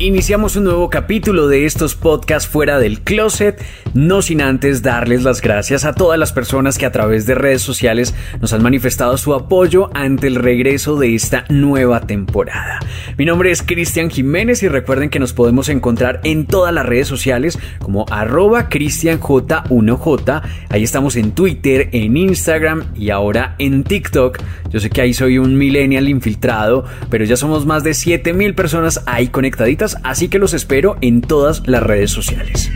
Iniciamos un nuevo capítulo de estos podcasts fuera del closet, no sin antes darles las gracias a todas las personas que a través de redes sociales nos han manifestado su apoyo ante el regreso de esta nueva temporada. Mi nombre es Cristian Jiménez y recuerden que nos podemos encontrar en todas las redes sociales como arroba cristianj1j. Ahí estamos en Twitter, en Instagram y ahora en TikTok. Yo sé que ahí soy un millennial infiltrado, pero ya somos más de 7000 personas ahí conectaditas así que los espero en todas las redes sociales.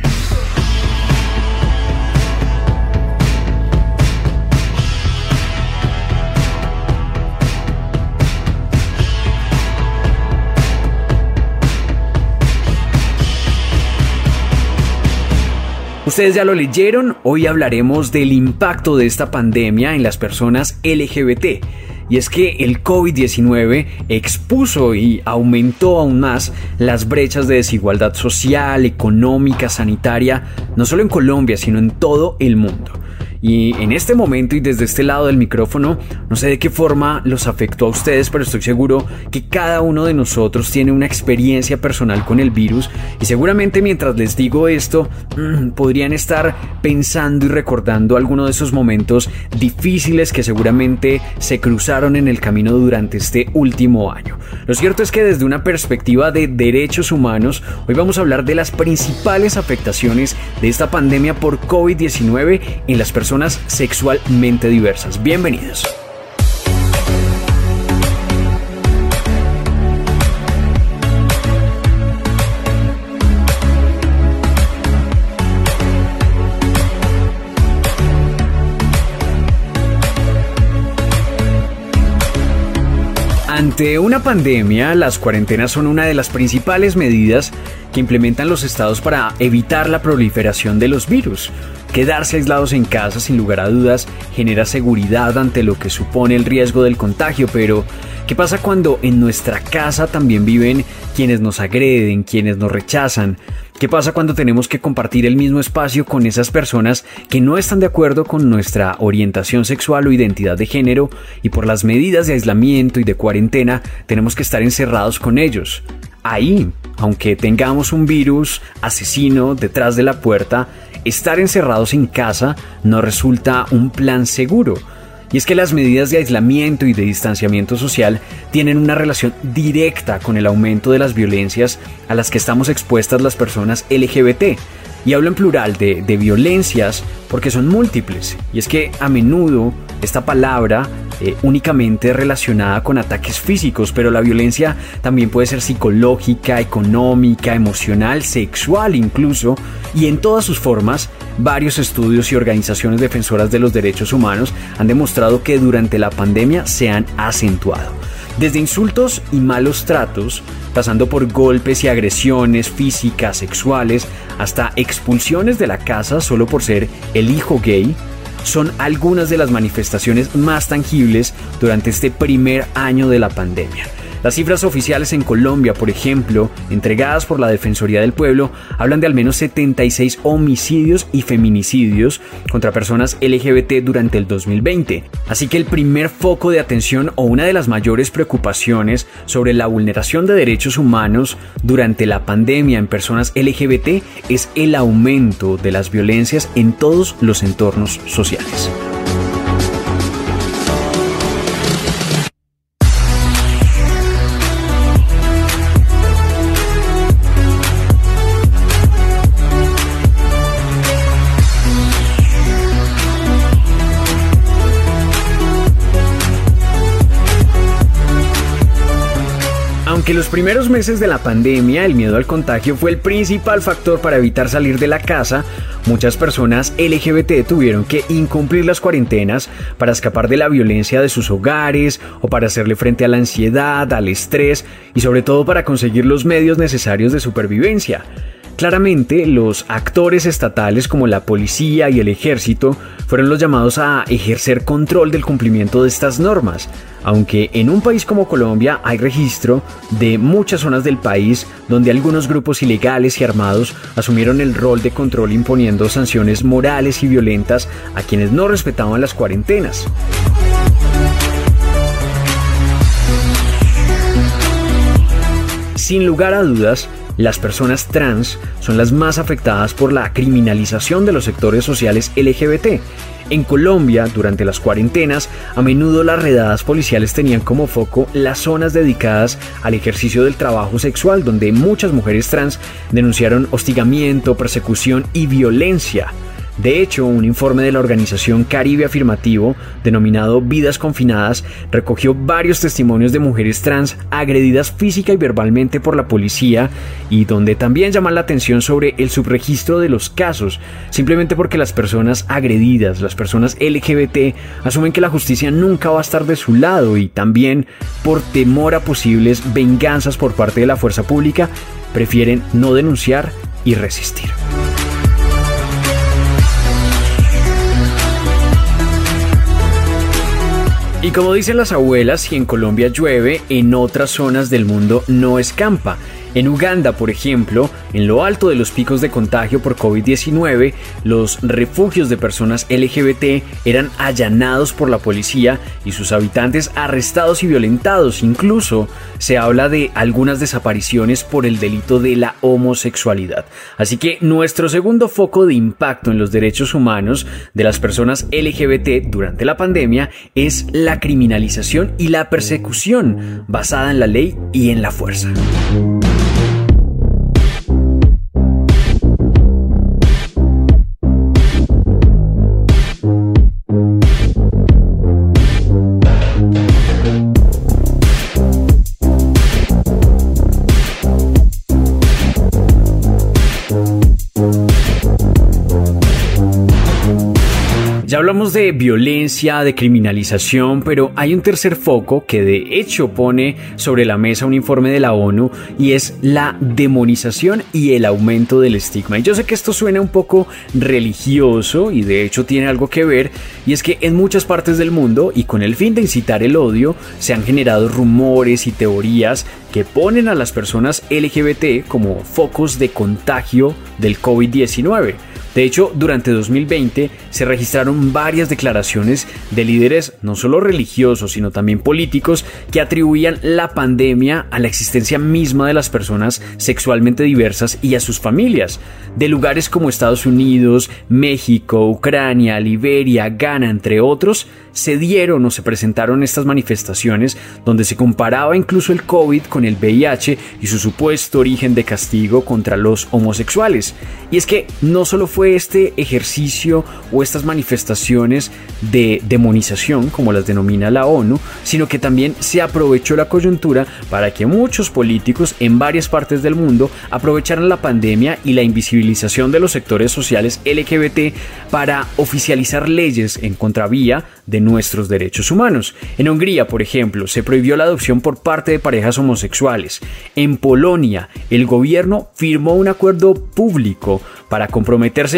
Ustedes ya lo leyeron, hoy hablaremos del impacto de esta pandemia en las personas LGBT y es que el COVID-19 expuso y aumentó aún más las brechas de desigualdad social, económica, sanitaria, no solo en Colombia, sino en todo el mundo. Y en este momento y desde este lado del micrófono, no sé de qué forma los afectó a ustedes, pero estoy seguro que cada uno de nosotros tiene una experiencia personal con el virus y seguramente mientras les digo esto, podrían estar pensando y recordando algunos de esos momentos difíciles que seguramente se cruzaron en el camino durante este último año. Lo cierto es que desde una perspectiva de derechos humanos, hoy vamos a hablar de las principales afectaciones de esta pandemia por COVID-19 en las personas sexualmente diversas. Bienvenidos. Ante una pandemia, las cuarentenas son una de las principales medidas que implementan los estados para evitar la proliferación de los virus. Quedarse aislados en casa, sin lugar a dudas, genera seguridad ante lo que supone el riesgo del contagio, pero ¿qué pasa cuando en nuestra casa también viven quienes nos agreden, quienes nos rechazan? ¿Qué pasa cuando tenemos que compartir el mismo espacio con esas personas que no están de acuerdo con nuestra orientación sexual o identidad de género y por las medidas de aislamiento y de cuarentena tenemos que estar encerrados con ellos? Ahí, aunque tengamos un virus asesino detrás de la puerta, estar encerrados en casa no resulta un plan seguro. Y es que las medidas de aislamiento y de distanciamiento social tienen una relación directa con el aumento de las violencias a las que estamos expuestas las personas LGBT. Y hablo en plural de, violencias porque son múltiples. Y es que a menudo esta palabra eh, únicamente relacionada con ataques físicos, pero la violencia también puede ser psicológica, económica, emocional, sexual incluso, y en todas sus formas, varios estudios y organizaciones defensoras de los derechos humanos han demostrado que durante la pandemia se han acentuado. Desde insultos y malos tratos, pasando por golpes y agresiones físicas, sexuales, hasta expulsiones de la casa solo por ser el hijo gay, son algunas de las manifestaciones más tangibles durante este primer año de la pandemia. Las cifras oficiales en Colombia, por ejemplo, entregadas por la Defensoría del Pueblo, hablan de al menos 76 homicidios y feminicidios contra personas LGBT durante el 2020. Así que el primer foco de atención o una de las mayores preocupaciones sobre la vulneración de derechos humanos durante la pandemia en personas LGBT es el aumento de las violencias en todos los entornos sociales. Aunque los primeros meses de la pandemia el miedo al contagio fue el principal factor para evitar salir de la casa, muchas personas LGBT tuvieron que incumplir las cuarentenas para escapar de la violencia de sus hogares o para hacerle frente a la ansiedad, al estrés y sobre todo para conseguir los medios necesarios de supervivencia. Claramente, los actores estatales como la policía y el ejército fueron los llamados a ejercer control del cumplimiento de estas normas, aunque en un país como Colombia hay registro de muchas zonas del país donde algunos grupos ilegales y armados asumieron el rol de control imponiendo sanciones morales y violentas a quienes no respetaban las cuarentenas. Sin lugar a dudas, las personas trans son las más afectadas por la criminalización de los sectores sociales LGBT. En Colombia, durante las cuarentenas, a menudo las redadas policiales tenían como foco las zonas dedicadas al ejercicio del trabajo sexual, donde muchas mujeres trans denunciaron hostigamiento, persecución y violencia. De hecho, un informe de la organización Caribe Afirmativo, denominado Vidas Confinadas, recogió varios testimonios de mujeres trans agredidas física y verbalmente por la policía y donde también llaman la atención sobre el subregistro de los casos, simplemente porque las personas agredidas, las personas LGBT, asumen que la justicia nunca va a estar de su lado y también por temor a posibles venganzas por parte de la fuerza pública, prefieren no denunciar y resistir. Y como dicen las abuelas, si en Colombia llueve, en otras zonas del mundo no escampa. En Uganda, por ejemplo, en lo alto de los picos de contagio por COVID-19, los refugios de personas LGBT eran allanados por la policía y sus habitantes arrestados y violentados. Incluso se habla de algunas desapariciones por el delito de la homosexualidad. Así que nuestro segundo foco de impacto en los derechos humanos de las personas LGBT durante la pandemia es la criminalización y la persecución basada en la ley y en la fuerza. Ya hablamos de violencia, de criminalización, pero hay un tercer foco que de hecho pone sobre la mesa un informe de la ONU y es la demonización y el aumento del estigma. Y yo sé que esto suena un poco religioso y de hecho tiene algo que ver y es que en muchas partes del mundo y con el fin de incitar el odio se han generado rumores y teorías que ponen a las personas LGBT como focos de contagio del COVID-19. De hecho, durante 2020 se registraron varias declaraciones de líderes no solo religiosos, sino también políticos que atribuían la pandemia a la existencia misma de las personas sexualmente diversas y a sus familias. De lugares como Estados Unidos, México, Ucrania, Liberia, Ghana, entre otros, se dieron o se presentaron estas manifestaciones donde se comparaba incluso el COVID con el VIH y su supuesto origen de castigo contra los homosexuales. Y es que no solo fue este ejercicio o estas manifestaciones de demonización, como las denomina la ONU, sino que también se aprovechó la coyuntura para que muchos políticos en varias partes del mundo aprovecharan la pandemia y la invisibilización de los sectores sociales LGBT para oficializar leyes en contravía de nuestros derechos humanos. En Hungría, por ejemplo, se prohibió la adopción por parte de parejas homosexuales. En Polonia, el gobierno firmó un acuerdo público para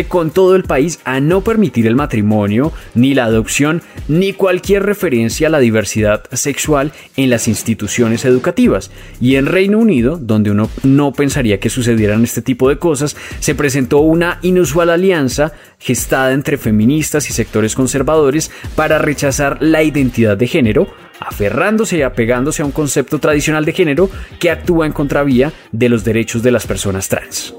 con todo el país a no permitir el matrimonio, ni la adopción, ni cualquier referencia a la diversidad sexual en las instituciones educativas. Y en Reino Unido, donde uno no pensaría que sucedieran este tipo de cosas, se presentó una inusual alianza gestada entre feministas y sectores conservadores para rechazar la identidad de género, aferrándose y apegándose a un concepto tradicional de género que actúa en contravía de los derechos de las personas trans.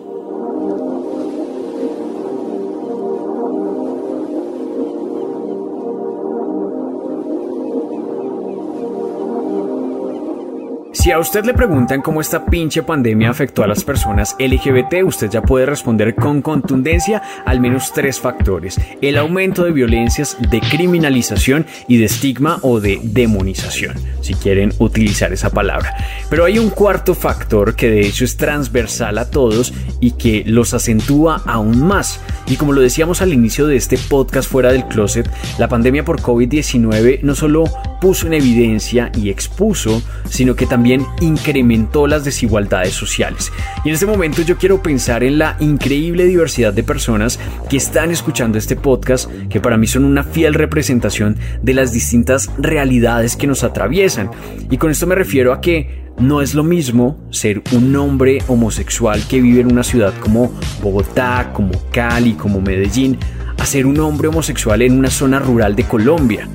Si a usted le preguntan cómo esta pinche pandemia afectó a las personas LGBT, usted ya puede responder con contundencia al menos tres factores. El aumento de violencias, de criminalización y de estigma o de demonización, si quieren utilizar esa palabra. Pero hay un cuarto factor que de hecho es transversal a todos y que los acentúa aún más. Y como lo decíamos al inicio de este podcast fuera del closet, la pandemia por COVID-19 no solo puso en evidencia y expuso, sino que también incrementó las desigualdades sociales. Y en este momento yo quiero pensar en la increíble diversidad de personas que están escuchando este podcast, que para mí son una fiel representación de las distintas realidades que nos atraviesan. Y con esto me refiero a que no es lo mismo ser un hombre homosexual que vive en una ciudad como Bogotá, como Cali, como Medellín, a ser un hombre homosexual en una zona rural de Colombia.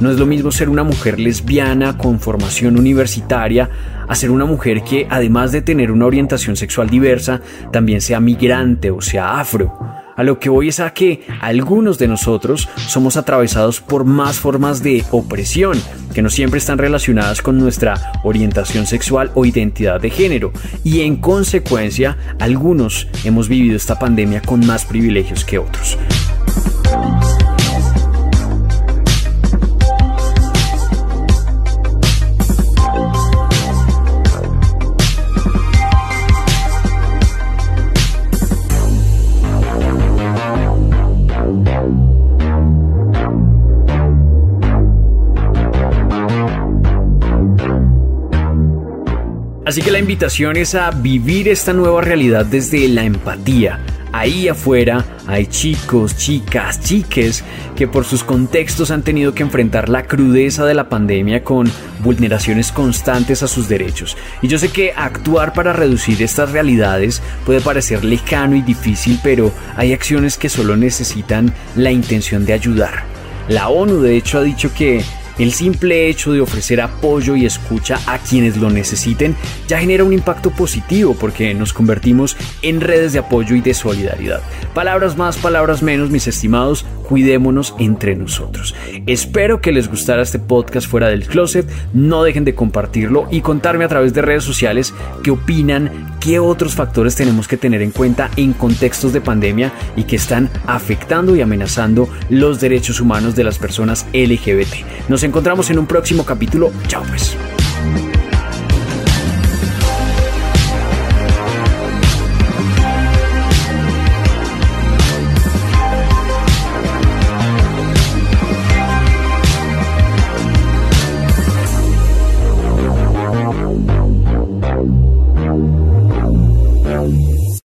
No es lo mismo ser una mujer lesbiana con formación universitaria a ser una mujer que, además de tener una orientación sexual diversa, también sea migrante o sea afro. A lo que voy es a que algunos de nosotros somos atravesados por más formas de opresión, que no siempre están relacionadas con nuestra orientación sexual o identidad de género, y en consecuencia algunos hemos vivido esta pandemia con más privilegios que otros. Así que la invitación es a vivir esta nueva realidad desde la empatía. Ahí afuera hay chicos, chicas, chiques que por sus contextos han tenido que enfrentar la crudeza de la pandemia con vulneraciones constantes a sus derechos. Y yo sé que actuar para reducir estas realidades puede parecer lejano y difícil, pero hay acciones que solo necesitan la intención de ayudar. La ONU de hecho ha dicho que el simple hecho de ofrecer apoyo y escucha a quienes lo necesiten ya genera un impacto positivo porque nos convertimos en redes de apoyo y de solidaridad. Palabras más, palabras menos, mis estimados, cuidémonos entre nosotros. Espero que les gustara este podcast fuera del closet, no dejen de compartirlo y contarme a través de redes sociales qué opinan, qué otros factores tenemos que tener en cuenta en contextos de pandemia y que están afectando y amenazando los derechos humanos de las personas LGBT. Encontramos en un próximo capítulo. Chao pues.